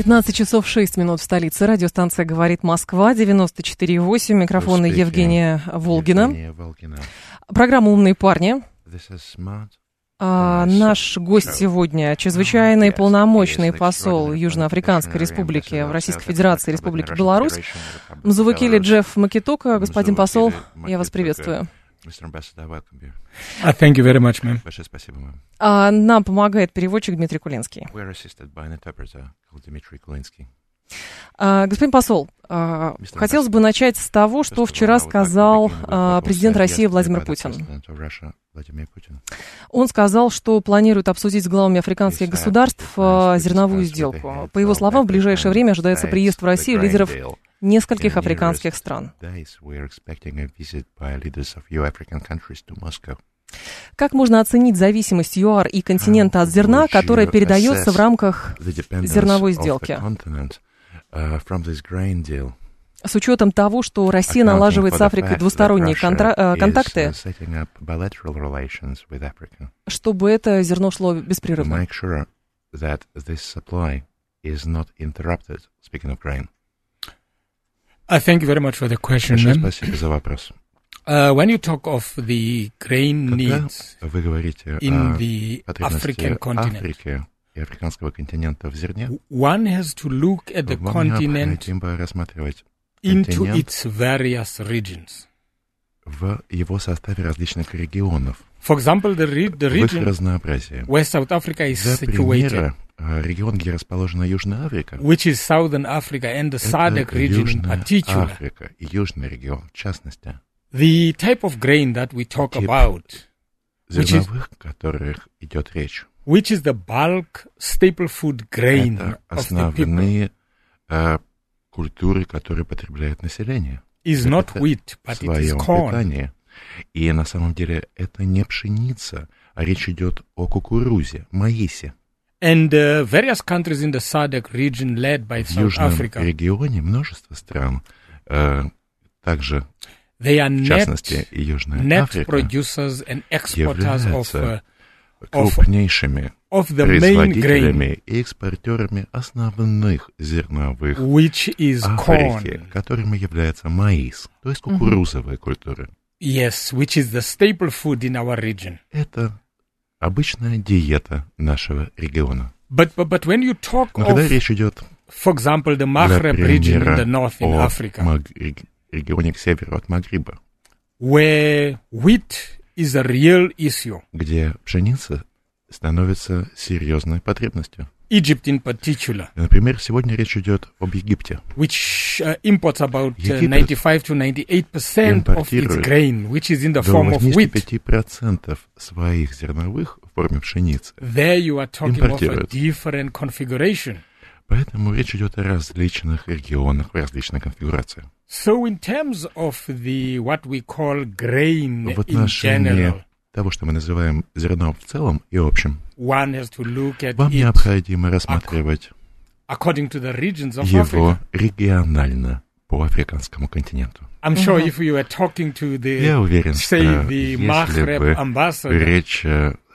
15 часов 6 минут в столице. Радиостанция «Говорит Москва», 94,8. Микрофон Евгения Волгина. Евгения Волгина. Программа «Умные парни». А, наш гость сегодня – чрезвычайный полномочный посол Южноафриканской Республики в Российской Федерации Республики Беларусь Мзувакили Джефф Макитока. Господин посол, я вас приветствую. Uh, thank you very much, ma'am. Большое спасибо, мэм. А, нам помогает переводчик Дмитрий Кулинский. А, господин посол, а, хотелось бы начать с того, что вчера сказал а, президент России Владимир Путин. Он сказал, что планирует обсудить с главами африканских государств зерновую сделку. По его словам, в ближайшее время ожидается приезд в Россию лидеров нескольких африканских стран. Как можно оценить зависимость ЮАР и континента от зерна, которая передается в рамках зерновой сделки? Uh, с учетом того, что Россия налаживает с Африкой двусторонние контра- э, контакты, чтобы это зерно шло беспрерывно. Uh, thank you very much for the question. Спасибо за вопрос. Uh, when you talk of the grain needs вы говорите in the African continent, Африке и африканского континента в зерне, one has to look at the continent рассматривать into its various regions. в его составе различных регионов. For example, the, re- the region where South Africa is situated, регион, где расположена Южная Африка, which is Southern Africa and the SADC region in particular, Африка и Южный регион в частности, the type of grain that we talk about, which is, которых идет речь, which is the bulk staple food grain это основные uh, культуры, которые потребляет население. Is not wheat, but it is corn. питании. И на самом деле это не пшеница, а речь идет о кукурузе, маисе. And uh, various countries in the SADC region led by South Africa. В южном регионе множество стран, э, также They are в частности и Южная net Африка, producers and exporters of, uh, крупнейшими of the производителями и экспортерами основных зерновых which is Африки, corn. которыми является маис, то есть кукурузовые mm-hmm. культуры. Yes, which is the staple food in our region. Это обычная диета нашего региона. But, but, but when you talk Но когда of, речь идет, for example, the Maghreb region in the north in Africa, Маг, регионе к северу от Магриба, where wheat is a real issue, где пшеница становится серьезной потребностью. Egypt in particular. Например, сегодня речь идет об Египте. Which uh, imports about uh, 95 to 98% of its grain, which is in the form of wheat. 95% своих зерновых в форме пшеницы. There you are talking of a different configuration. Поэтому речь идет о различных регионах, различной конфигурации. So in terms of the what we call grain в отношении in general, того, что мы называем зерном в целом и общем, one has to look at вам необходимо рассматривать according to the regions of его Africa. регионально по африканскому континенту. I'm sure if you were talking to the, Я уверен, say, что the если бы ambassador, речь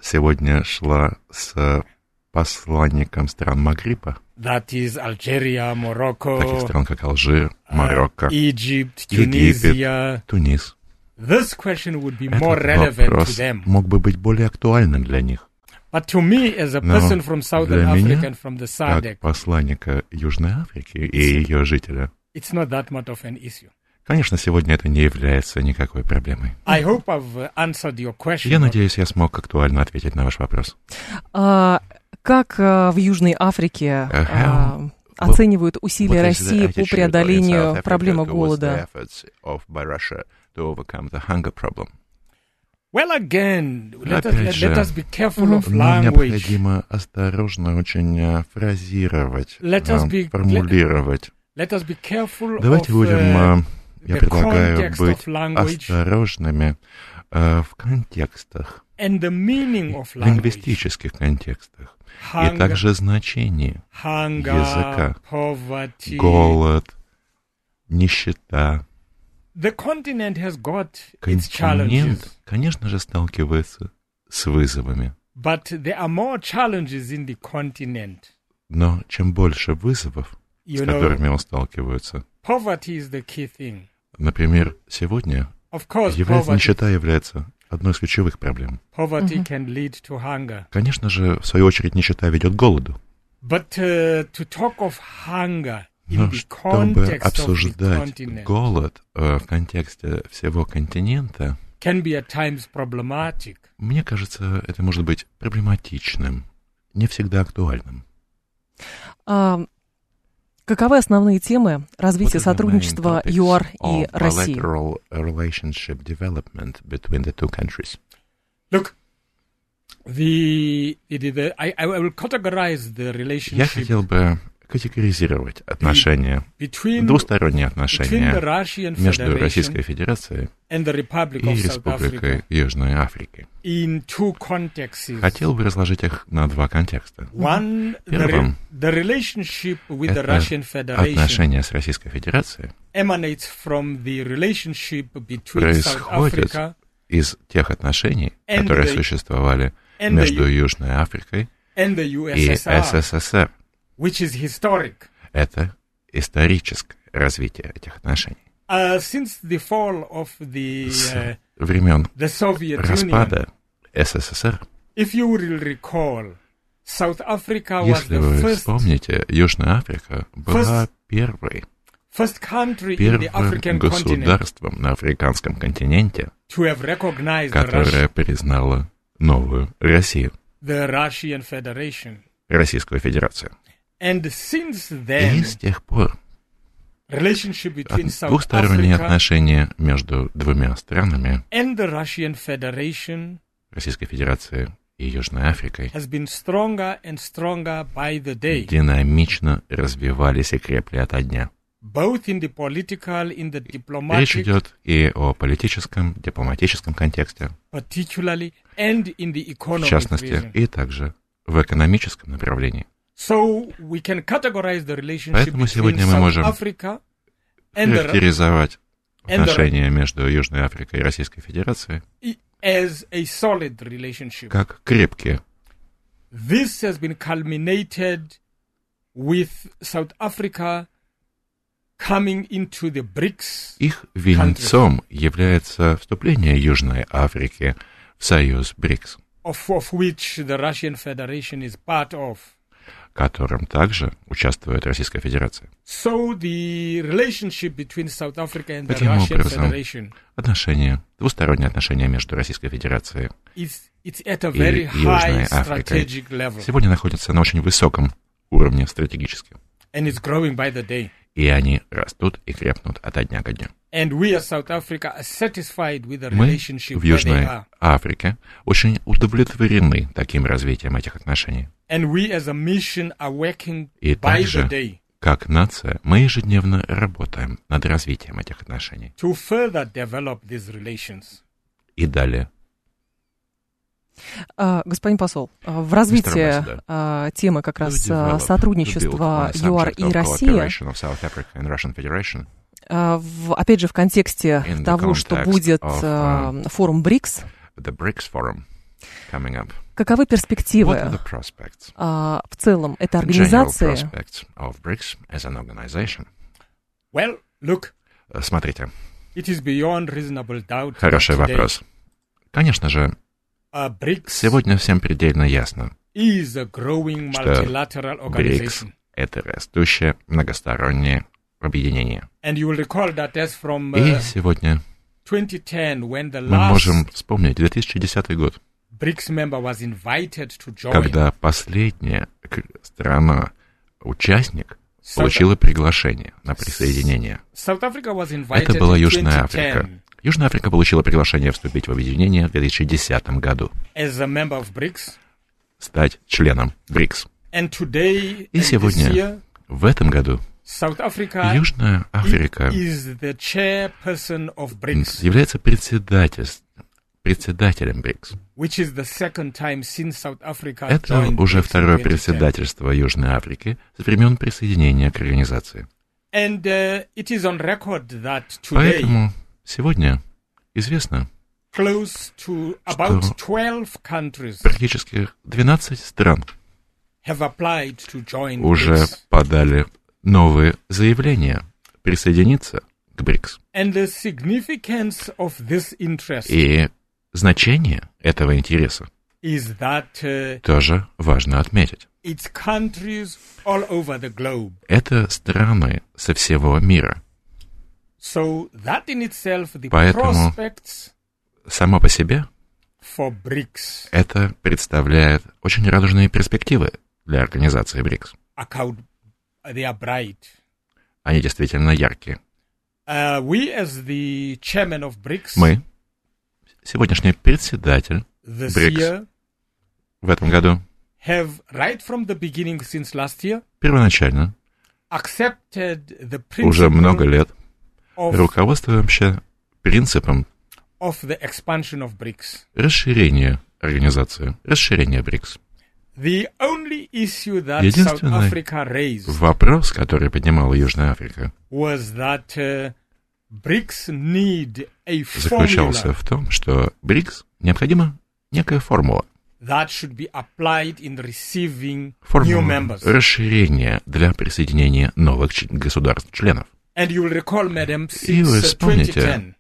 сегодня шла с посланником стран Магриба, that is Algeria, Morocco, таких стран, как Алжир, Марокко, Egypt, Египет, Tunisia, Тунис, this question would be этот more relevant to them. мог бы быть более актуальным для них. But to me, as a Но person from Southern для меня, Africa and from the как SADC, посланника Южной Африки и ее жителя, it's not that much of an issue. конечно, сегодня это не является никакой проблемой. I hope I've answered your question. Я надеюсь, я смог актуально ответить на ваш вопрос. А, как а, в Южной Африке а, оценивают усилия России по преодолению проблемы голода? Well, again, let us, же, let us be careful of Нам language. необходимо осторожно очень фразировать, Let us а, be- формулировать. Let us be careful Давайте of будем uh, Я предлагаю быть осторожными э, в контекстах, лингвистических контекстах, и также значении языка, голод, нищета. Континент, конечно же, сталкивается с вызовами. Но чем больше вызовов, с которыми он сталкивается, например, сегодня является, нищета является одной из ключевых проблем. Конечно же, в свою очередь, нищета ведет к голоду. But, uh, to talk of hunger но чтобы обсуждать голод э, в контексте всего континента, мне кажется, это может быть проблематичным, не всегда актуальным. А, каковы основные темы развития сотрудничества ЮАР и России? Look, the, the, the, I, I will categorize the relationship Я хотел бы категоризировать отношения, двусторонние отношения между Российской Федерацией и Республикой Южной Африки. Хотел бы разложить их на два контекста. Первым это отношения с Российской Федерацией происходит из тех отношений, которые существовали между Южной Африкой и СССР which is historic. Это историческое развитие этих отношений. Uh, since the fall of the, uh, времен the Soviet распада Union, СССР, if you will recall, South Africa если was вы the first, вспомните, Южная Африка была first, первой, first country in the African государством continent, на африканском континенте, to have recognized которое the признало новую Россию, the Russian Federation. Российскую Федерацию. And since then, И с тех пор Africa отношения между двумя странами, and the Russian Federation Российской Федерацией и Южной Африкой, has been stronger and stronger by the day. динамично развивались и крепли ото дня. Both in the political, in the Речь идет и о политическом, дипломатическом контексте, particularly, and in the в частности, и также в экономическом направлении. So we can categorize the relationship Поэтому сегодня мы можем Характеризовать отношения между Южной Африкой и Российской Федерацией as a solid relationship. как крепкие. This has been culminated with South Africa coming into the BRICS Их венцом является вступление Южной Африки в союз БРИКС, of, of which the Russian Federation is part of. Которым также участвует Российская Федерация. So the relationship between South Africa and the Таким Russian образом, Federation Отношения, двусторонние отношения между Российской Федерацией it's at a и Южной Африкой сегодня находятся на очень высоком уровне стратегически. and it's growing by the day. И они растут и крепнут ото дня ко дню. And we as South Africa are satisfied with the Мы в Южной. Африке очень удовлетворены таким развитием этих отношений. And we as a mission are working И by также, the day как нация, мы ежедневно работаем над развитием этих отношений. to further develop these relations. И далее. А, Господин посол, а, в развитии Ambassador. а, темы как раз а, сотрудничества ЮАР и а, в- опять же, в контексте того, что будет of, а, форум БРИКС, the BRICS Forum coming up. каковы перспективы а, в целом этой организации prospects of BRICS as an organization. Well, look, Э, Смотрите, it is beyond reasonable doubt. хороший вопрос. Конечно же, Uh, сегодня всем предельно ясно, что БРИКС это растущее многостороннее объединение. И uh, сегодня 2010, when the мы можем вспомнить 2010 год, BRICS member was invited to join, когда последняя страна-участник получила приглашение на присоединение. Это была Южная 2010 Африка. Южная Африка получила приглашение вступить в объединение в 2010 году, стать членом БРИКС. И сегодня, в этом году, Южная Африка является председатель, председателем БРИКС. Это уже второе председательство Южной Африки с времен присоединения к организации. Uh, Поэтому сегодня известно, что практически 12 стран уже подали новые заявления присоединиться к БРИКС. И значение этого интереса uh, тоже важно отметить. Это страны со всего мира. Поэтому само по себе это представляет очень радужные перспективы для организации БРИКС. Они действительно яркие. Uh, Мы, сегодняшний председатель БРИКС в этом году, первоначально, уже много лет, руководствуемся принципом расширения организации, расширения БРИКС. Единственный вопрос, который поднимала Южная Африка, uh, заключался в том, что БРИКС необходима некая формула. Формула расширения для присоединения новых государств-членов. И вы вспомните,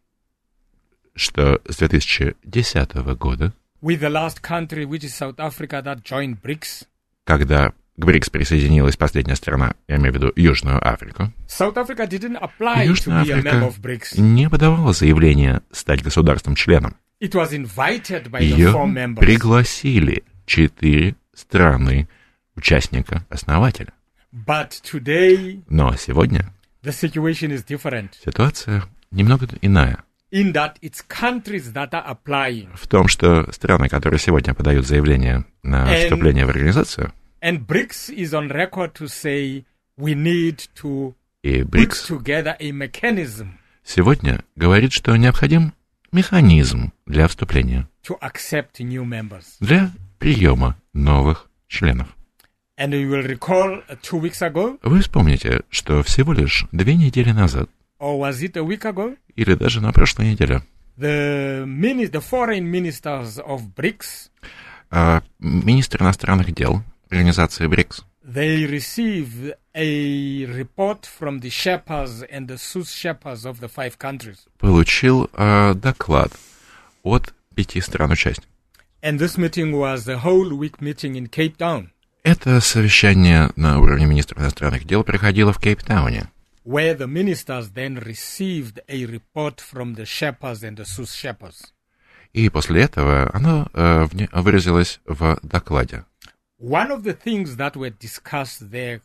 что с 2010 года with the last country, which is South Africa, that joined BRICS. Когда к БРИКС присоединилась последняя страна, я имею в виду Южную Африку. South Africa didn't apply Южная to be Африка a member of BRICS. не подавала заявление стать государством-членом. It was invited by Ее the four members. пригласили четыре страны участника-основателя. But today, Но сегодня the situation is different. ситуация немного иная. In that it's countries that are applying. В том, что страны, которые сегодня подают заявление на And- вступление в организацию, And BRICS is on record to say we need to и put БРИКС together a mechanism сегодня говорит, что необходим механизм для вступления, to accept new members. для приема новых членов. Вы вспомните, что всего лишь две недели назад, or was it a week ago, или даже на прошлой неделе, the, mini- the foreign ministers of BRICS а, министр иностранных дел организации БРИКС they received a report from the Sherpas and the Sherpas of the five countries. получил а, доклад от пяти стран-участников. And this meeting was a whole week meeting in Cape Town, Это совещание на уровне министра иностранных дел проходило в Кейптауне, where the ministers then received a report from the Sherpas and the Sus Sherpas. и после этого оно э, выразилось в докладе. One of the things that were discussed there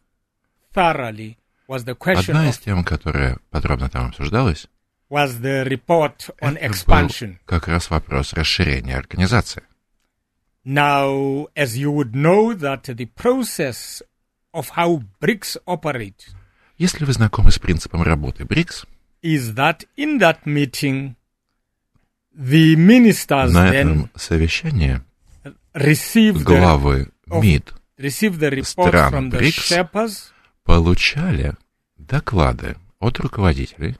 thoroughly was the question Одна из тем, которая подробно там обсуждалась, was the report on это был expansion. как раз вопрос расширения организации. Now, as you would know that the process of how BRICS operate Если вы знакомы с принципом работы БРИКС, is that in that meeting, the ministers на этом совещании receive the, главы of- МИД receive the report стран from the. Sherpas, получали доклады от руководителей,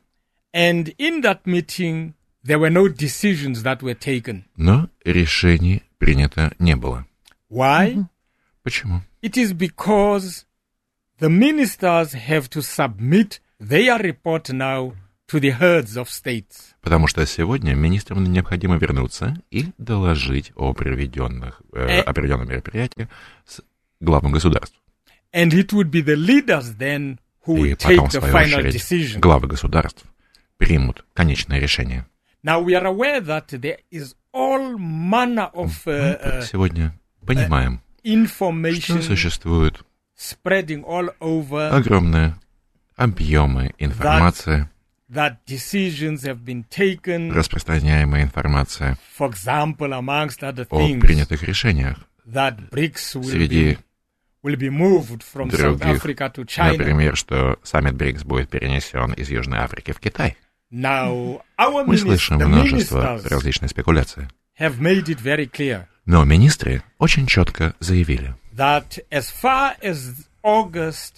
and in that meeting, there were no decisions that were taken. но решений принято не было. Why? Почему? It is because the ministers have to submit their report now to the heads of states. Потому что сегодня министрам необходимо вернуться и доложить о проведенных, э, Э. о проведенном мероприятии с главным государств. And it would be the leaders then who would take the final очередь, decision. главы государств примут конечное решение. Now we are aware that there is Мы uh, uh, сегодня понимаем, что information существуют spreading all over огромные объемы информации, распространяемая информация for example, amongst other о принятых решениях that BRICS will среди be других, например, что саммит БРИКС будет перенесен из Южной Африки в Китай. Мы слышим множество различных спекуляций. Но министры очень четко заявили,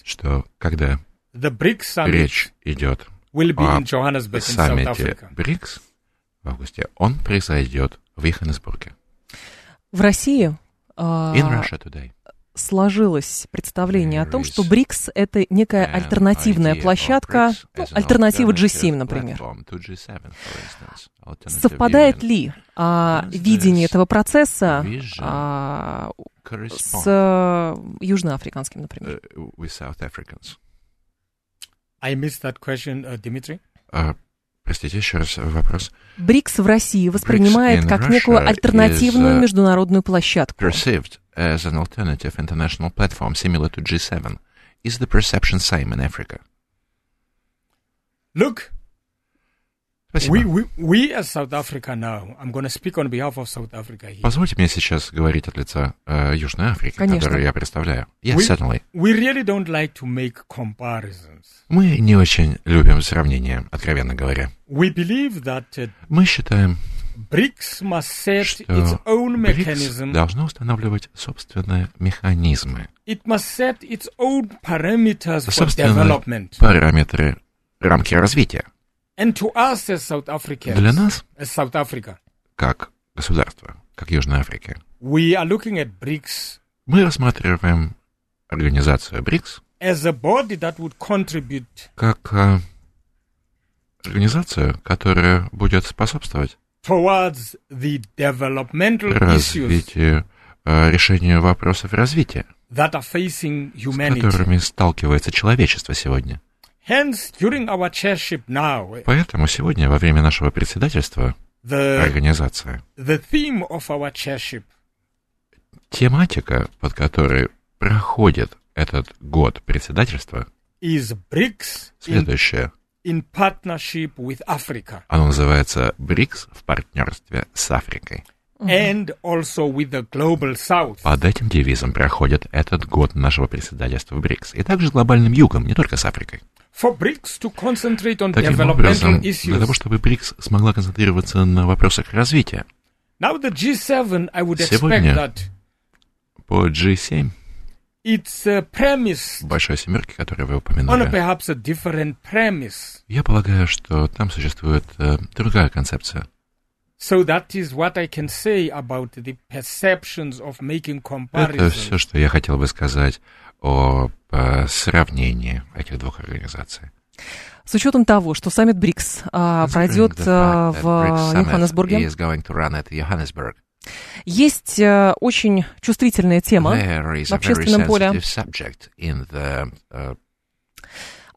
что когда речь идет о саммите БРИКС в августе, он произойдет в Йоханнесбурге. В России uh, сложилось представление о том, что БРИКС — это некая альтернативная площадка, ну, альтернатива G7, например. Совпадает ли а, видение этого процесса а, с а, южноафриканским, например? Uh, I missed that question, uh, Dimitri. Uh, Простите, еще раз вопрос. БРИКС в России воспринимает как некую альтернативную международную площадку. Perceived as an alternative international platform similar to G7. Is the perception same in Africa? Look, We, we, we as South Africa now, I'm going to speak on behalf of South Africa here. Позвольте мне сейчас говорить от лица э, Южной Африки, Конечно. которую я представляю. Yes, we, certainly. We really don't like to make comparisons. Мы не очень любим сравнения, откровенно говоря. We believe that, uh, Мы считаем, BRICS must set что its own mechanism. должно устанавливать собственные механизмы. It must set its own parameters for development. параметры, рамки развития. And to us as South Africans, Для нас, as South Africa, как государство, как Южная Африка, we are looking at BRICS мы рассматриваем организацию БРИКС as a body that would contribute как э, организацию, которая будет способствовать развитию, э, решению вопросов развития, that are facing humanity. с которыми сталкивается человечество сегодня. Поэтому сегодня, во время нашего председательства, организация, тематика, под которой проходит этот год председательства, следующая. In, partnership with Africa. Оно называется БРИКС в партнерстве с Африкой. And also with the global South. Под этим девизом проходит этот год нашего председательства в БРИКС. И также с глобальным югом, не только с Африкой. For BRICS to concentrate on Таким образом, для того, чтобы БРИКС смогла концентрироваться на вопросах развития. Now the G7, I would Сегодня expect that по G7 It's a premise большой семерки, которую вы упомянули, on perhaps a different premise. я полагаю, что там существует э, другая концепция. So that is what I can say about the perceptions of making comparisons. Это все, что я хотел бы сказать о э, сравнении этих двух организаций. С учетом того, что саммит БРИКС а, пройдет а, в Йоханнесбурге, есть а, очень чувствительная тема в общественном поле. Uh,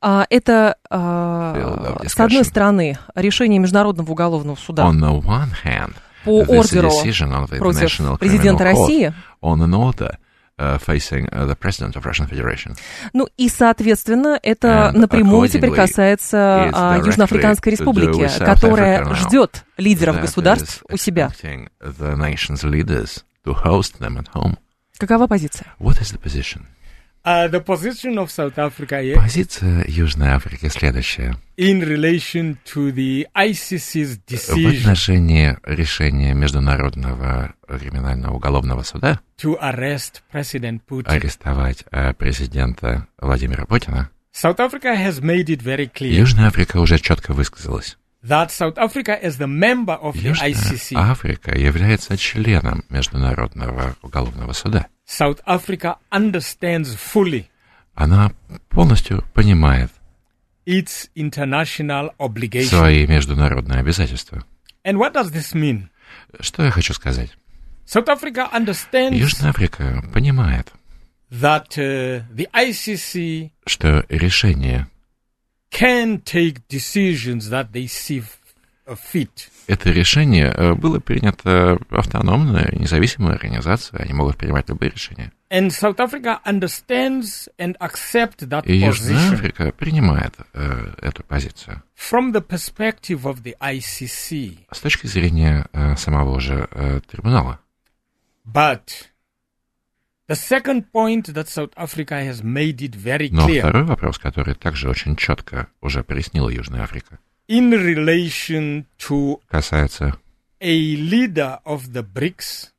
а, это, а, с одной стороны, решение Международного уголовного суда по ордеру против президента России, uh, facing uh, the president of Russian Federation. Ну и, соответственно, это And напрямую теперь касается uh, Южноафриканской Республики, которая ждет лидеров государств у себя. Какова позиция? What is the position? Uh, the position of South Africa, yeah, Позиция Южной Африки следующая. In relation to the ICC's decision в отношении решения Международного криминального уголовного суда to arrest President Putin. арестовать uh, президента Владимира Путина, South Africa has made it very clear Южная Африка уже четко высказалась. That South Africa is the member of Южная the ICC. Африка является членом Международного уголовного суда. South Africa understands fully Она полностью понимает its international obligation. свои международные обязательства. And what does this mean? Что я хочу сказать? South Africa understands Южная Африка понимает, that, uh, the ICC что решение can take decisions that they see fit. Это решение э, было принято автономной, независимой организацией. Они могут принимать любые решения. And South Africa understands and accept that И Южная Африка принимает э, эту позицию. From the perspective of the ICC. С точки зрения э, самого же э, трибунала. But The second point that South Africa has made it very Но второй вопрос, который также очень четко уже прояснила Южная Африка, in relation to касается a leader of the BRICS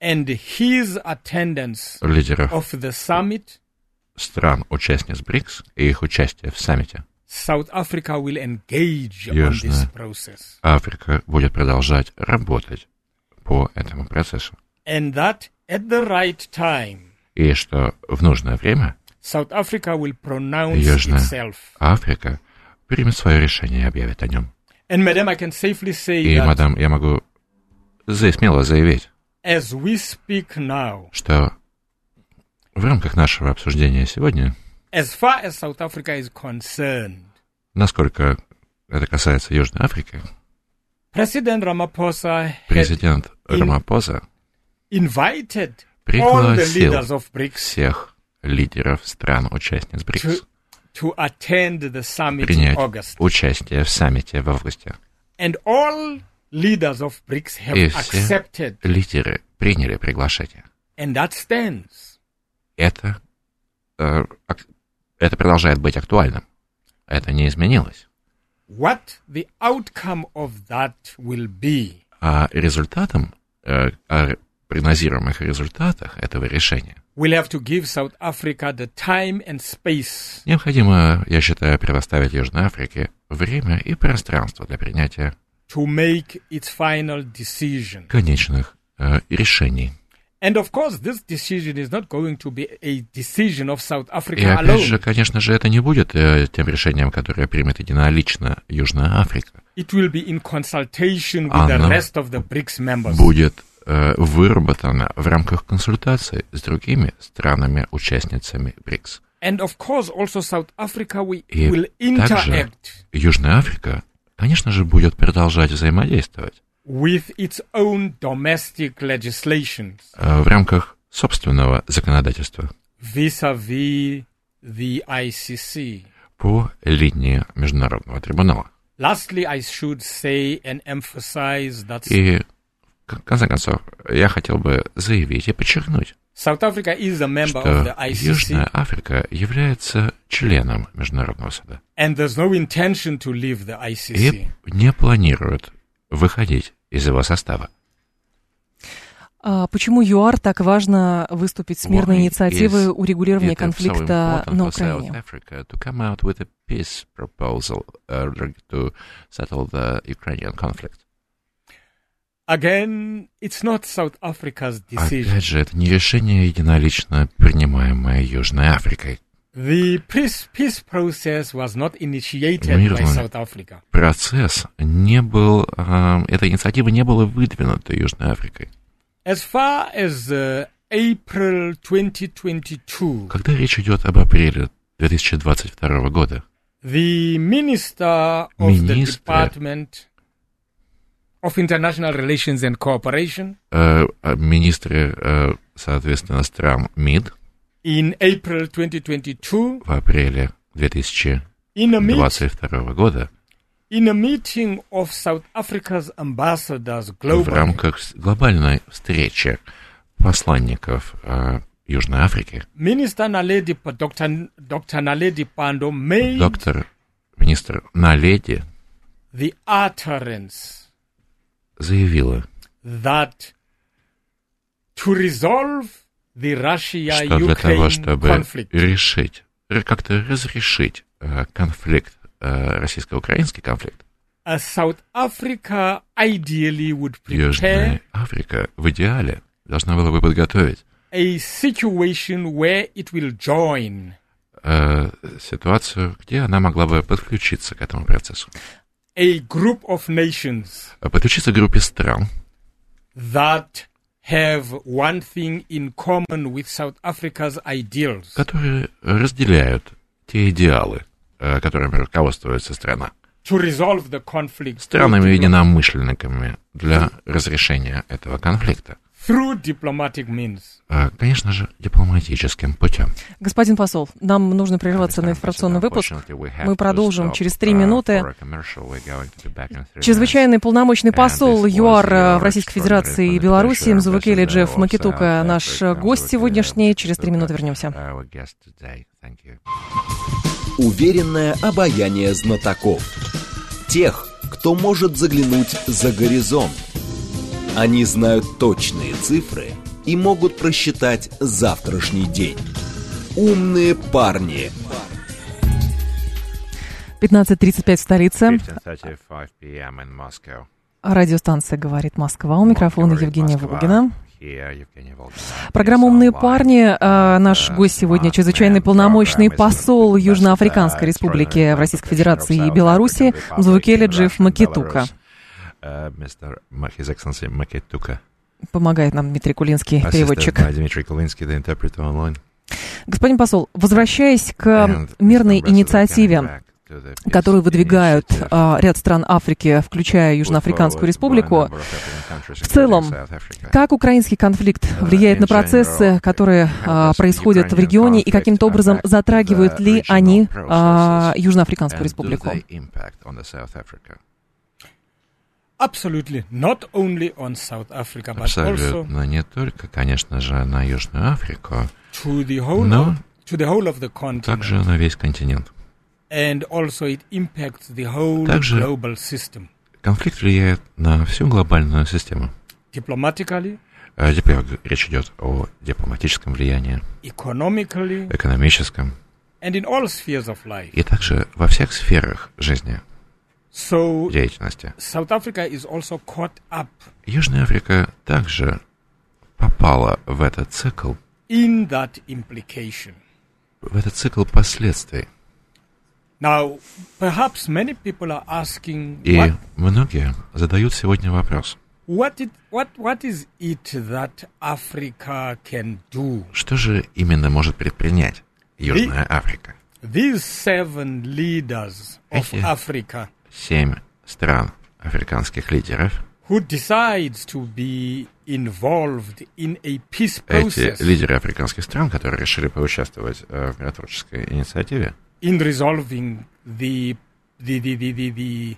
and his attendance лидеров of the summit, стран-участниц БРИКС и их участие в саммите. South Africa will engage on this process. Африка будет продолжать работать по этому процессу. And that at the right time, и что в нужное время South Africa will pronounce Южная itself. Африка примет свое решение и объявит о нем. And, madam, I can safely say и, that мадам, я могу смело заявить, as we speak now, что в рамках нашего обсуждения сегодня, as far as South Africa is concerned, насколько это касается Южной Африки, Президент Рамапоса Рамапоса invited пригласил всех лидеров стран-участниц БРИКС to attend the summit принять in August. участие в саммите в августе. And all leaders of BRICS have И accepted. все лидеры приняли приглашение. And that stands. Это, э, это продолжает быть актуальным. Это не изменилось. What the outcome of that will be. А результатом, э, о прогнозируемых результатах этого решения we'll have to give South Africa the time and space. Необходимо, я считаю, предоставить Южной Африке время и пространство для принятия to make its final decision. конечных э, решений. And of course, this decision is not going to be a decision of South Africa И опять alone. же, конечно же, это не будет э, тем решением, которое примет единолично Южная Африка. It will be in consultation with the Оно rest of the BRICS members. будет э, выработано в рамках консультаций с другими странами-участницами БРИКС. And of course, also South Africa we, И will также interact Южная Африка, конечно же, будет продолжать взаимодействовать with its own domestic legislations э, в рамках собственного законодательства vis-a-vis the ICC. по линии Международного трибунала. Lastly, I should say and emphasize that И, в конце концов, я хотел бы заявить и подчеркнуть, South Africa is a member что of the ICC, Южная Африка является членом Международного суда and there's no intention to leave the ICC. и не планирует выходить из его состава. А почему ЮАР так важно выступить с мирной инициативой урегулирования so конфликта important на Украине? Africa Again, it's not South Africa's decision. Опять же, это не решение единолично принимаемое Южной Африкой. The peace, process was not initiated by Мирный South Africa. процесс не был, э, эта инициатива не была выдвинута Южной Африкой. As far as uh, April 2022, Когда речь идет об апреле 2022 года, the Minister of the Department of International Relations and Cooperation э, а министры, э, соответственно, стран МИД in April 2022 в апреле 2022 in a, meet, года in a meeting of South Africa's ambassadors в globally рамках с- глобальной встречи посланников э, Южной Африки Naledi, Pa- Dr. Dr. Naledi Pando made доктор, министр Наледи the utterance заявила, что для того, чтобы conflict, решить, как-то разрешить э, конфликт, э, российско-украинский конфликт, prepare Южная Африка в идеале должна была бы подготовить э, ситуацию, где она могла бы подключиться к этому процессу. A group of nations Подключиться к группе стран, that have one thing in common with South Africa's ideals. которые разделяют те идеалы, э, которыми руководствуется страна. To resolve the conflict Странами единомышленниками для разрешения этого конфликта. Through diplomatic means. А, конечно же, дипломатическим путем. Господин посол, нам нужно прерваться на информационный выпуск. Мы продолжим через три uh, минуты. Чрезвычайный полномочный посол ЮАР uh, в Российской Федерации и Беларуси Мзувакели Джефф Макитука, наш гость сегодняшний. Через три минуты вернемся. Уверенное обаяние знатоков. Тех, кто может заглянуть за горизонт они знают точные цифры и могут просчитать завтрашний день. Умные парни. 15.35 в столице. Радиостанция «Говорит Москва». У микрофона Евгения Волгина. Программа «Умные парни». А, наш гость сегодня чрезвычайный полномочный посол Южноафриканской Республики в Российской Федерации и Беларуси Мзвукели Джиф Макитука мистер His Excellency Макетука. Помогает нам Дмитрий Кулинский, переводчик. Дмитрий Кулинский, the interpreter online. Господин посол, возвращаясь к мирной инициативе, которую выдвигают а, ряд стран Африки, включая Южноафриканскую республику. В целом, как украинский конфликт uh, влияет на процессы, которые а, происходят в регионе, и каким-то образом затрагивают ли они а, Южноафриканскую республику? Absolutely. Not only on South Africa, but Абсолютно also не только, конечно же, на Южную Африку, to the whole но of, to the whole of the continent. также на весь континент. And also it impacts the whole также global system. конфликт влияет на всю глобальную систему. Diplomatically, Теперь речь идет о дипломатическом влиянии, экономическом and in all spheres of life. и также во всех сферах жизни деятельности. South Africa is also caught up Южная Африка также попала в этот цикл, in that implication. в этот цикл последствий. Now, perhaps many people are asking, И what, многие задают сегодня вопрос. what, it, what, what is it that Africa can do? Что же именно может предпринять Южная Африка? These seven leaders of Эти Africa семь стран африканских лидеров, эти лидеры африканских стран, которые решили поучаствовать э, в миротворческой инициативе, in resolving the the the the the, the,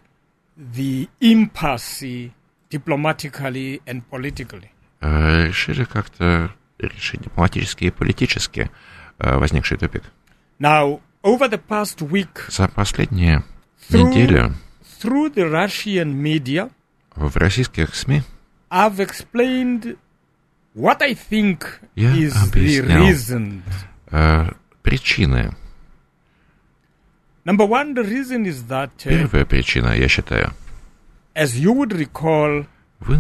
the impasse diplomatically and politically. э, решили как-то решить дипломатически и политически э, возникший тупик. Now, over the past week, За последние недели through the Russian media, в российских СМИ I've explained what I think Я is the объяснял. reason. э, причины. Number one, the reason is that, uh, Первая причина, я считаю, as you would recall, вы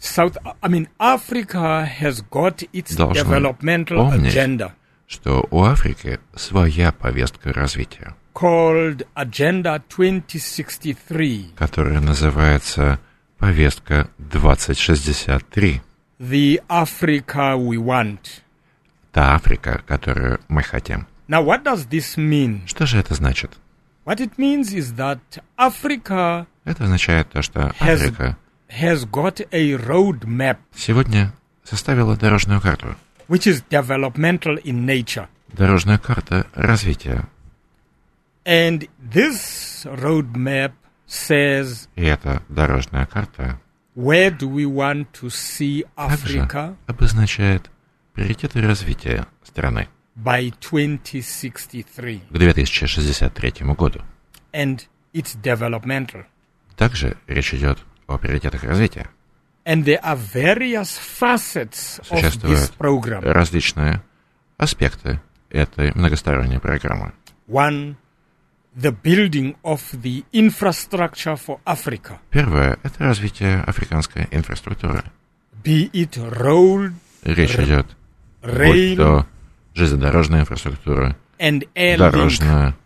South, I mean, Africa has got its Должны developmental помнить. agenda что у Африки своя повестка развития, called Agenda 2063, которая называется повестка 2063. the Africa we want. Та Африка, которую мы хотим. Now, what does this mean? Что же это значит? What it means is that Africa Это означает то, что Has- Африка has got a roadmap сегодня составила дорожную карту. which is developmental in nature. Дорожная карта развития. And this roadmap says И эта дорожная карта where do we want to see также Africa обозначает приоритеты развития страны by 2063 к 2063 году. and it's developmental. Также речь идет о приоритетах развития. And there are various facets of this Существуют program. различные аспекты этой многосторонней программы. One, the building of the infrastructure for Africa, Первое – это развитие африканской инфраструктуры. be it road, Речь идет будь rail, то железнодорожная инфраструктура, and air дорожная,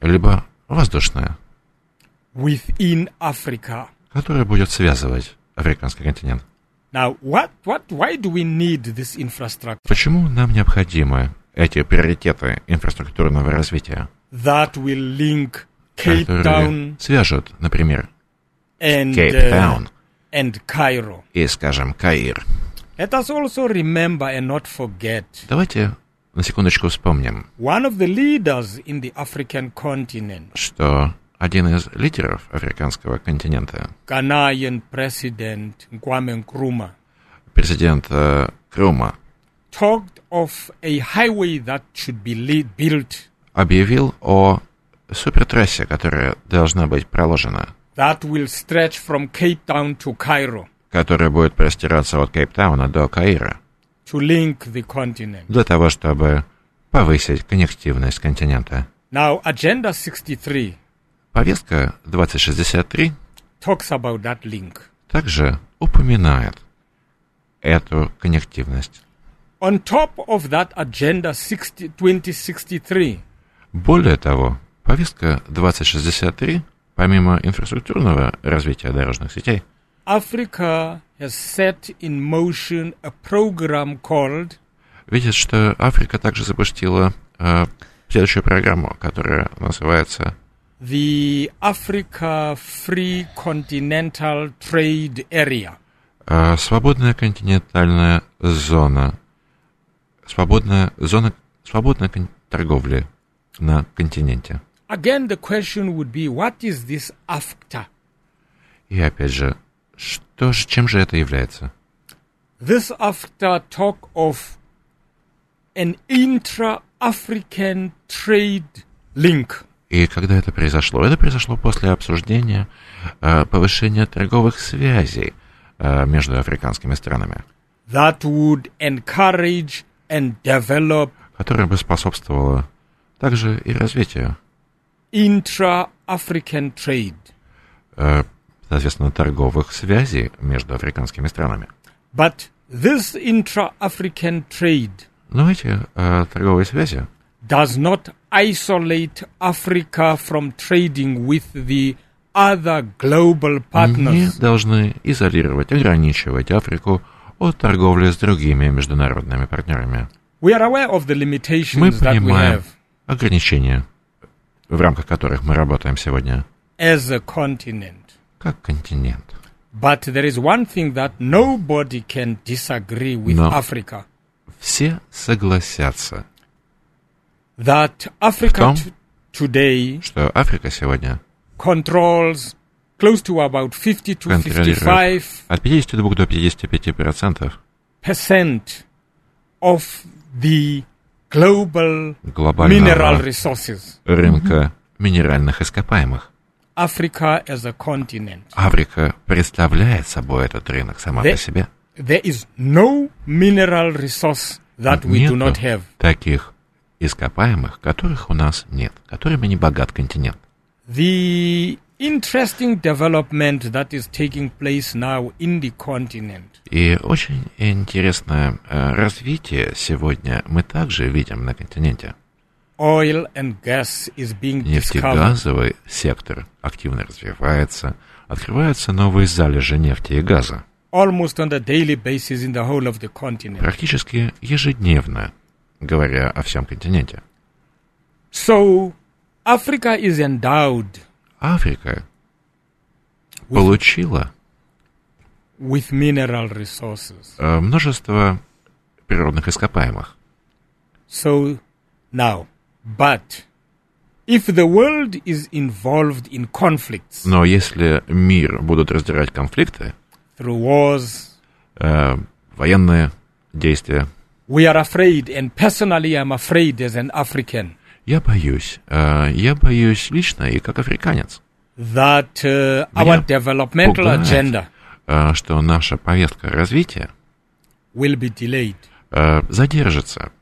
либо воздушная, within Africa. которая будет связывать африканский континент. Now, what, what, why do we need this infrastructure Почему нам необходимы эти приоритеты инфраструктурного развития, that will link Cape которые Town свяжут, например, and uh, Кейптаун and Cairo? и, скажем, Каир? Let us also remember and not forget. Давайте на секундочку вспомним, One of the leaders in the African continent, что один из лидеров африканского континента, Ghanaian president Kwame Nkrumah, президент э, Крума, talked of a highway that should be lead, built объявил о супертрассе, которая должна быть проложена, that will stretch from Cape Town to Cairo которая будет простираться от Кейптауна до Каира, to link the continent. для того, чтобы повысить коннективность континента. Now, Agenda 63 Повестка 2063 talks about that link. также упоминает эту коннективность. On top of that Agenda 60, 2063, Более того, повестка 2063, помимо инфраструктурного развития дорожных сетей, Africa has set in motion a program called видит, что Африка также запустила э, следующую программу, которая называется the Africa Free Continental Trade Area. э, «Свободная континентальная зона», «Свободная зона свободной торговли на континенте». Again, the question would be, what is this AFTA? И опять же, что же, чем же это является? This AFTA talk of an intra-African trade link. И когда это произошло? Это произошло после обсуждения э, повышения торговых связей э, между африканскими странами, that would encourage and develop которое бы способствовало также и развитию, intra-African trade. э, соответственно, торговых связей между африканскими странами. But this intra-African trade Но эти э, торговые связи does not isolate Africa from trading with the other global не partners. должны изолировать, ограничивать Африку от торговли с другими международными партнерами. We are aware of the Мы limitations that we понимаем have ограничения, в рамках которых мы работаем сегодня, as a continent. как континент. But there is one thing that nobody can disagree with Но- Africa. Все согласятся, That Africa том, t- today что Африка сегодня controls close to about 50 to 55 контролирует от 52 до 55 процентов percent of the глобального resources. рынка минеральных ископаемых. Africa as a continent. Африка представляет собой этот рынок сама Да. по себе. There is no mineral resource that we do not have. таких ископаемых, которых у нас нет, которыми не богат континент. The interesting development that is taking place now in the continent И очень интересное э, развитие сегодня мы также видим на континенте. oil and gas is being. Нефтегазовый сектор активно развивается, открываются новые залежи нефти и газа. almost on a daily basis in the whole of the continent. Практически ежедневно, говоря о всем континенте. So, Africa is endowed Африка получила э, множество природных ископаемых. So, now, but if the world is involved in conflicts Но если мир будут раздирать конфликты, through wars, э, военные действия, we are afraid, and personally, I'm afraid as an African я боюсь, э, я боюсь лично и как африканец, that uh, our developmental agenda э, что наша повестка развития will be delayed. задержится.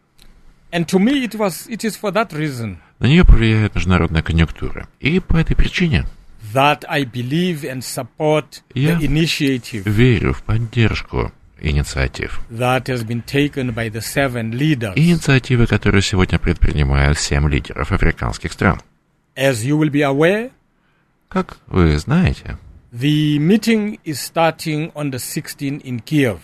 And to me, it was it is for that reason На нее повлияет международная конъюнктура. И по этой причине that I believe and support the initiative верю в поддержку инициатив. инициативы, которые сегодня предпринимают семь лидеров африканских стран. As you will be aware, Как вы знаете, the meeting is starting on the 16th in Kiev.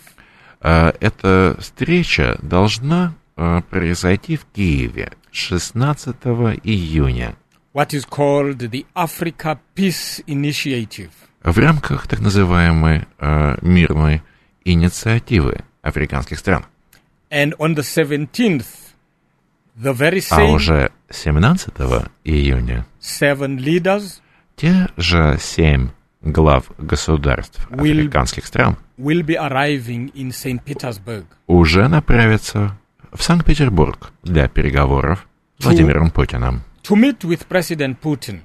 э, эта встреча должна э, произойти в Киеве 16 июня what is called the Africa Peace Initiative. в рамках так называемой э, мирной инициативы африканских стран. And on the 17th, the very а same а уже 17 июня seven leaders те же семь глав государств will, африканских стран will be arriving in St. Petersburg уже направятся в Санкт-Петербург для переговоров с Владимиром Путиным. To meet with President Putin.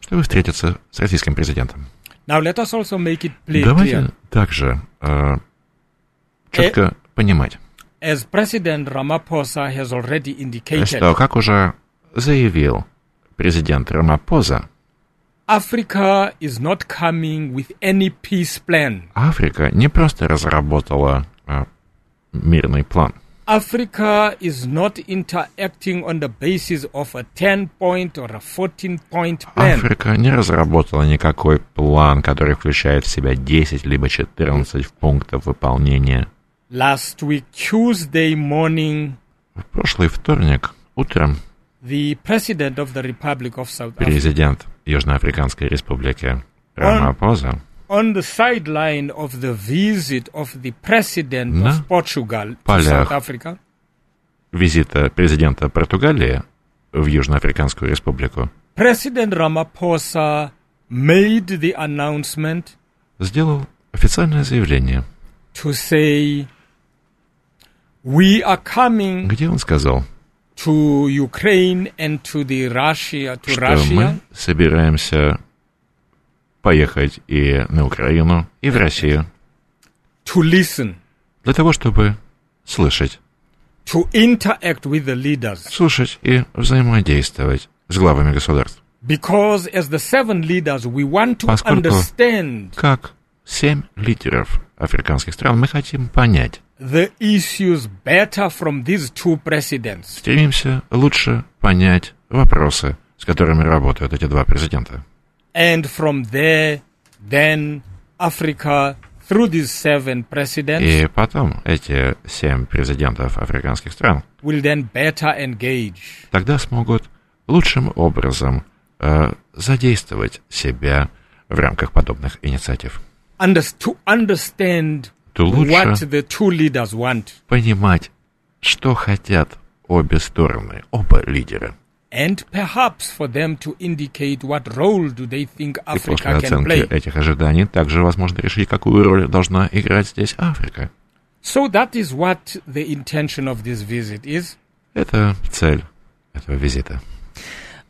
Чтобы встретиться с российским президентом. Now let us also make it clear, Давайте также э, четко э, понимать, as President Ramaphosa has already indicated, что, как уже заявил президент Рамапоза, Africa is not coming with any peace plan. Африка не просто разработала э, мирный план. Africa is not interacting on the basis of a 10-point or a 14-point plan. Африка не разработала никакой план, который включает в себя 10 либо 14 пунктов выполнения. Last week, Tuesday morning, в прошлый вторник утром the President of the Republic of South Africa, президент Южноафриканской Республики Рамапоза on the sideline of the visit of the president На of Portugal to South Africa. визита президента Португалии в Южноафриканскую республику. President Ramaphosa made the announcement сделал официальное заявление. To say, we are coming где он сказал, to Ukraine and to the Russia, to что Russia, мы собираемся поехать и на Украину, и в Россию. To listen. Для того, чтобы слышать. To interact with the leaders. Слушать и взаимодействовать с главами государств. Because as the seven leaders we want to Поскольку, understand как семь лидеров африканских стран, мы хотим понять the issues better from these two presidents. Стремимся лучше понять вопросы, с которыми работают эти два президента. And from there, then Africa, through these seven presidents, и потом эти семь президентов африканских стран will then better engage. тогда смогут лучшим образом э, задействовать себя в рамках подобных инициатив. to understand То лучше what the two leaders want. понимать, что хотят обе стороны, оба лидера and perhaps for them to indicate what role do they think Africa И после оценки этих ожиданий также возможно решить, какую роль должна играть здесь Африка. So that is what the intention of this visit is. Это цель этого визита.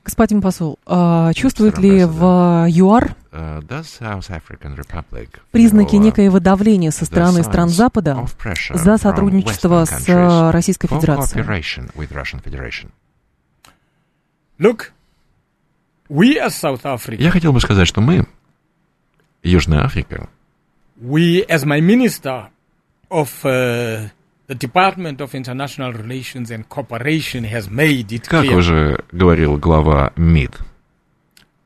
Господин посол, а, чувствует ли в ЮАР uh, признаки некоего давления со стороны стран Запада за сотрудничество с Российской Федерацией? Look, we as South Africa, Я хотел бы сказать, что мы, Южная Африка, we as my minister of uh, the Department of International Relations and Cooperation has made it как clear, уже говорил глава МИД,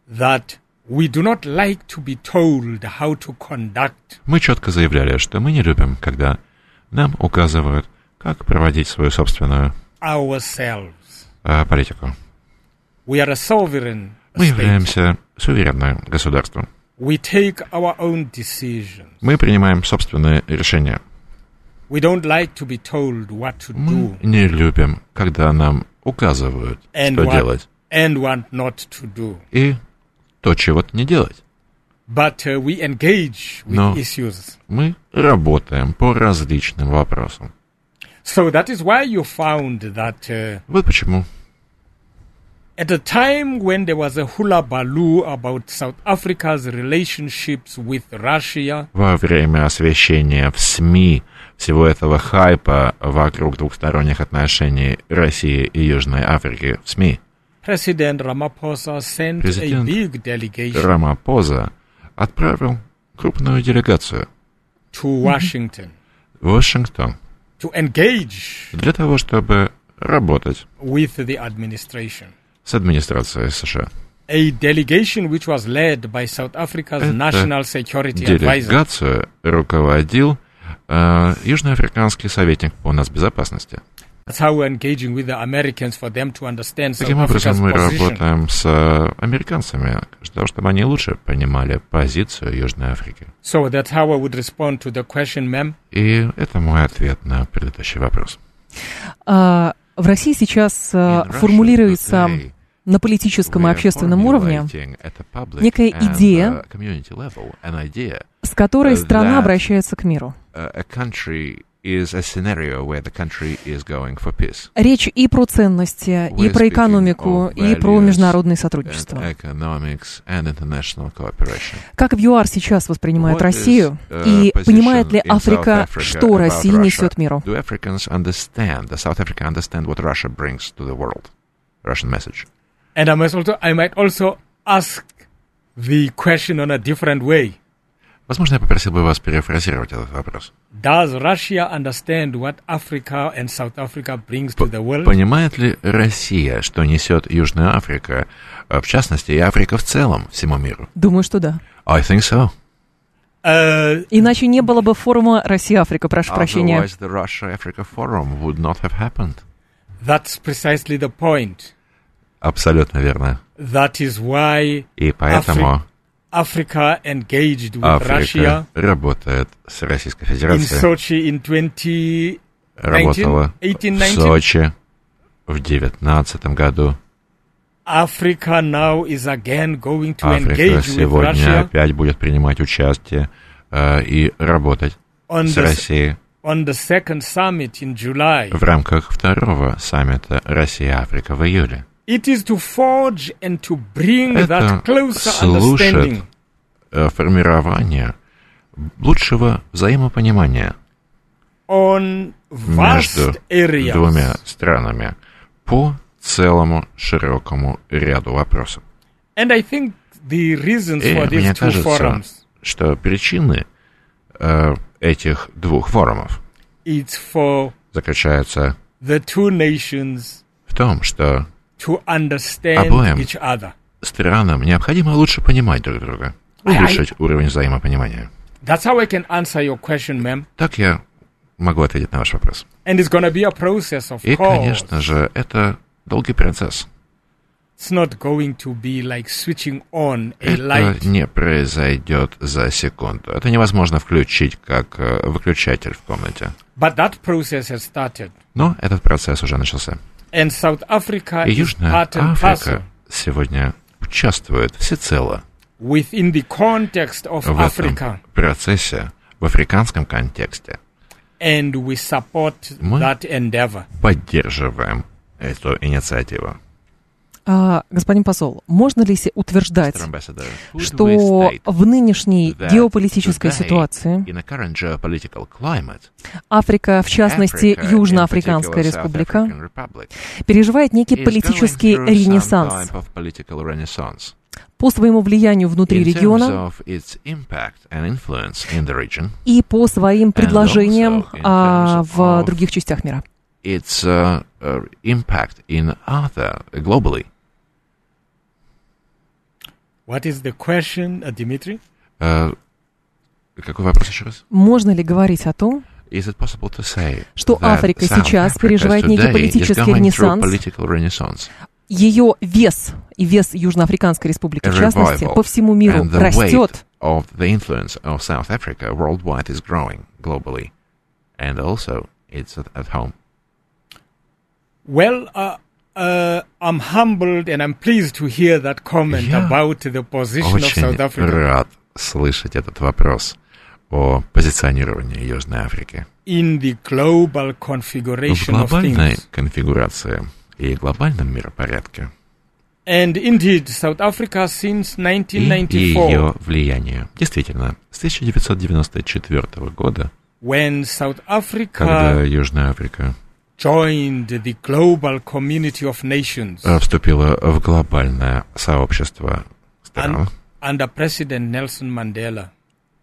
that we do not like to be told how to conduct. Мы четко заявляли, что мы не любим, когда нам указывают, как проводить свою собственную ourselves. политику. We are a sovereign Мы являемся суверенным государством. We take our own decisions. Мы принимаем собственные решения. We don't like to be told what to Мы do. не любим, когда нам указывают, and что what, делать. And what not to do. И то, чего не делать. But uh, we engage with Но issues. мы работаем по различным вопросам. So that is why you found that, uh, вот почему At a time when there was a hula baloo about South Africa's relationships with Russia, во время освещения в СМИ всего этого хайпа вокруг двухсторонних отношений России и Южной Африки в СМИ, President Ramaphosa sent Президент a big delegation Рамапоза отправил крупную делегацию to Washington, в Вашингтон to engage для того, чтобы работать. with the administration с администрацией США. A delegation which was led by South Africa's National Security делегацию руководил э, южноафриканский советник по нацбезопасности. Таким образом, мы работаем с э, американцами, для того, чтобы они лучше понимали позицию Южной Африки. So that's how I would respond to the question, ma'am. И это мой ответ на предыдущий вопрос. Uh, в России сейчас uh, формулируется на политическом и общественном уровне некая идея, с которой страна обращается к миру. Речь и про ценности, и про экономику, и про международное сотрудничество. Как в ЮАР сейчас воспринимают Россию, и понимает ли Африка, что Россия несет миру? Russian message. And I might also, I might also ask the question on a different way. Возможно, я попросил бы вас перефразировать этот вопрос. Does Russia understand what Africa and South Africa brings to the world? Понимает ли Россия, что несет Южная Африка, в частности, и Африка в целом, всему миру? Думаю, что да. I think so. Uh, Иначе не было бы форума Россия-Африка, прошу прощения. Otherwise the Russia-Africa forum would not have happened. That's precisely the point. Абсолютно верно. That is why И поэтому Africa engaged with Африка Russia работает с Российской Федерацией. In Sochi in 20, Работала 18, в Сочи в девятнадцатом году. Africa now is again going to Африка engage сегодня with Russia опять будет принимать участие э, и работать on с Россией. On the second summit in July. В рамках второго саммита Россия-Африка в июле. It is to forge and to bring Это that closer understanding. Э, формирование лучшего взаимопонимания On между двумя странами по целому широкому ряду вопросов. And I think the reasons И for these мне two кажется, forums что причины э, этих двух форумов заключаются the two nations в том, что Обоим each other. странам необходимо лучше понимать друг друга, улучшить I, уровень взаимопонимания. That's how I can answer your question, ma'am. Так я могу ответить на ваш вопрос. And it's be a process, of И, course. конечно же, это долгий процесс. It's not going to be like switching on a это light. не произойдет за секунду. Это невозможно включить как э, выключатель в комнате. But that process has started. Но этот процесс уже начался. And South Africa И Южная Африка сегодня участвует всецело within the context of в Africa. этом процессе, в африканском контексте. And we support Мы that endeavor. поддерживаем эту инициативу. А, господин посол, можно ли утверждать, что в нынешней геополитической ситуации Африка, в частности Южноафриканская республика, переживает некий политический ренессанс по своему влиянию внутри региона и по своим предложениям а, в других частях мира? Its uh, uh, impact in other globally. What is the question, uh, Dimitri? Uh, какой вопрос еще раз? Можно ли говорить о том, что Африка сейчас переживает некий политический ренессанс, ее вес и вес Южноафриканской республики, в частности, по всему миру растет. Of the influence of South Africa worldwide is growing globally, and also it's at, at home. Well, uh, Uh, I'm humbled and I'm pleased to hear that comment Я about the position of South Africa. рад слышать этот вопрос о позиционировании Южной Африки. In the global configuration в глобальной of things. конфигурации и глобальном миропорядке. And indeed, South Africa since 1994, и ее влияние. Действительно, с 1994 года, when South Africa когда Южная Африка joined the global community of nations. Вступила в глобальное сообщество стран. Under President Nelson Mandela.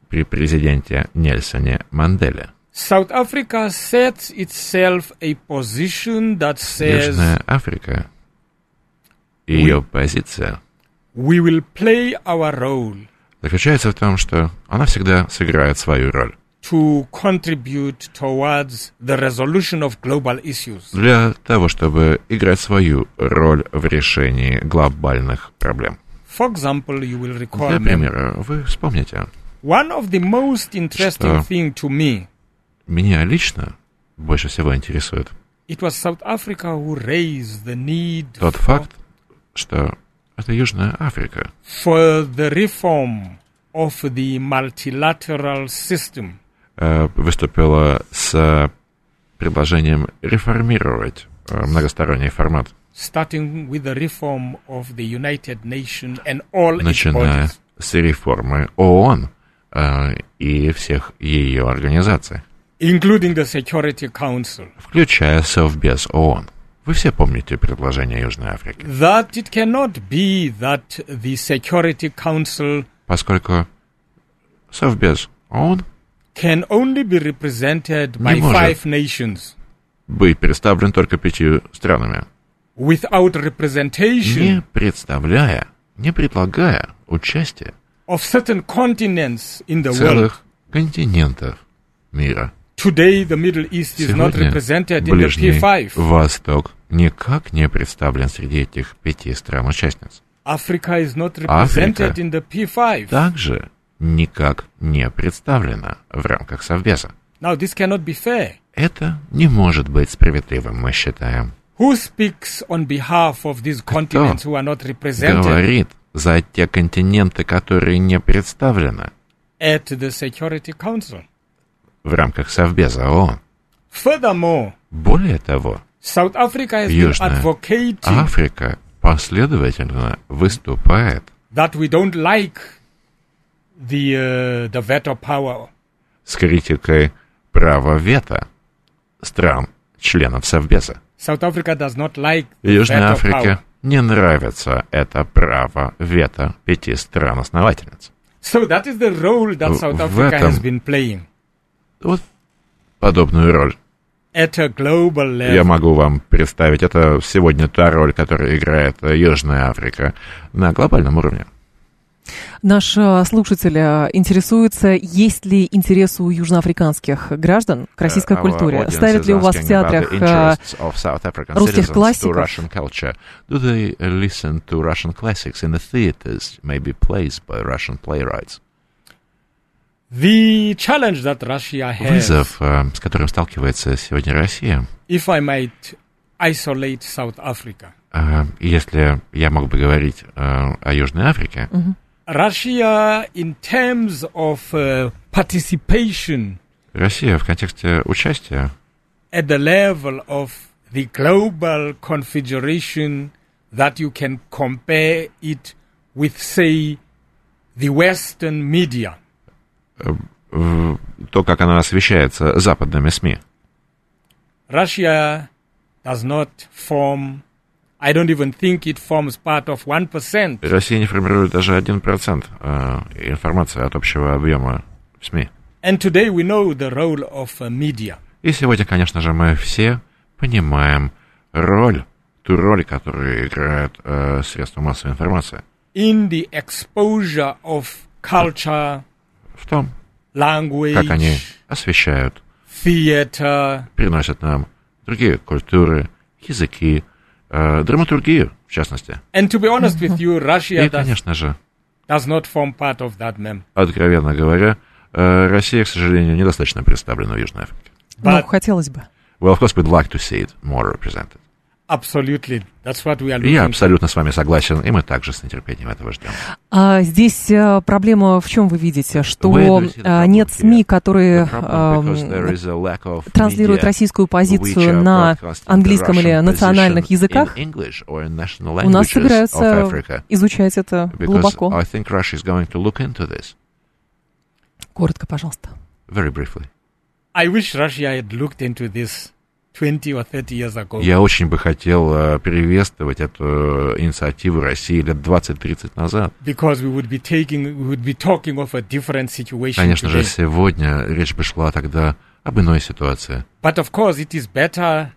При президенте Нельсоне Манделе. South Africa sets itself a position that says Южная Африка, ее we, позиция we will play our role. заключается в том, что она всегда сыграет свою роль. To contribute towards the resolution of global issues. Для того, чтобы играть свою роль в решении глобальных проблем. For example, you will recall Для примера, вы вспомните, one of the most interesting thing to me меня лично больше всего интересует it was South Africa who raised the need тот факт, что это Южная Африка. For the reform of the multilateral system. Э, выступила с предложением реформировать э, многосторонний формат. Начиная с реформы ООН э, и всех ее организаций. Включая Совбез ООН. Вы все помните предложение Южной Африки. That it cannot be that the Security Council Поскольку Совбез ООН can only be represented by five nations. быть представлен только пятью странами. Without representation не представляя, не предлагая участие of certain continents in the целых world. континентов мира. Today the Middle East is not represented in the P5. Восток никак не представлен среди этих пяти стран-участниц. P5. также никак не представлена в рамках Совбеза. Now, this cannot be fair. Это не может быть справедливым, мы считаем. Who speaks on behalf of these continents who are not represented? говорит за те континенты, которые не представлены? At the Security Council в рамках Совбеза ООН. Furthermore, Более того, South Africa has Южная Африка последовательно выступает that we don't like the, uh, the veto power. с критикой права вето стран, членов Совбеза. South Africa does not like Южной Африке не нравится это право вето пяти стран-основательниц. So that is the role that South Africa has been playing вот подобную роль. Это global level. Я могу вам представить, это сегодня та роль, которую играет Южная Африка на глобальном уровне. Наш э, слушатель э, интересуется, есть ли интерес у южноафриканских граждан к российской uh, культуре? Ставят ли у вас в театрах русских классиков? Do they listen to Russian classics in the theaters, maybe plays by Russian playwrights? The challenge that Russia has, Вызов, э, с которым сталкивается сегодня Россия, if I might isolate South Africa, э, если я мог бы говорить э, о Южной Африке, Russia in terms of participation, Россия в контексте участия at the level of the global configuration that you can compare it with, say, the Western media. то, как она освещается западными СМИ. Russia does not form I don't even think it forms part of 1%. Россия не формирует даже 1% э, информации от общего объема СМИ. And today we know the role of uh, media. И сегодня, конечно же, мы все понимаем роль, ту роль, которую играют э, средства массовой информации. In the exposure of culture, в том, language, как они освещают, theater, приносят нам другие культуры, языки, э, драматургию, в частности. And to be honest with you, Russia И, конечно же, does not form part of that mem. Откровенно говоря, э, Россия, к сожалению, недостаточно представлена в Южной Африке. But, ну, хотелось бы. Well, of course, we'd like to see it more represented. Absolutely. That's what we are Я абсолютно с вами согласен, и мы также с нетерпением этого ждем. А, здесь а, проблема в чем вы видите? Что а, нет СМИ, которые а, транслируют российскую позицию на английском или национальных языках. У нас собираются изучать это глубоко. Коротко, пожалуйста. Very briefly. I wish Russia had looked into this 20 or 30 years ago. Я очень бы хотел uh, приветствовать эту инициативу России лет 20-30 назад. Because we would be taking, we would be talking of a different situation Конечно today. же, сегодня речь бы шла тогда об иной ситуации. But of course, it is better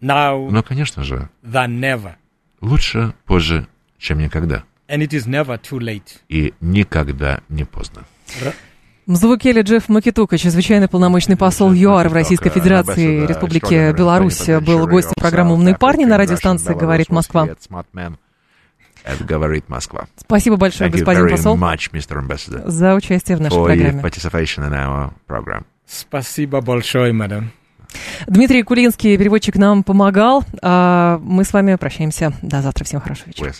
now Но, конечно же, than never. лучше позже, чем никогда. And it is never too late. И никогда не поздно. Мзвукели Джефф Макитука, чрезвычайный полномочный посол ЮАР в Российской Федерации Республики Беларусь, был гостем программы «Умные парни» на радиостанции «Говорит Москва». Говорит Москва. Спасибо большое, Thank господин посол, much, за участие в нашей программе. Спасибо большое, мадам. Дмитрий Кулинский, переводчик, нам помогал. А мы с вами прощаемся. До завтра. Всем хорошего вечера.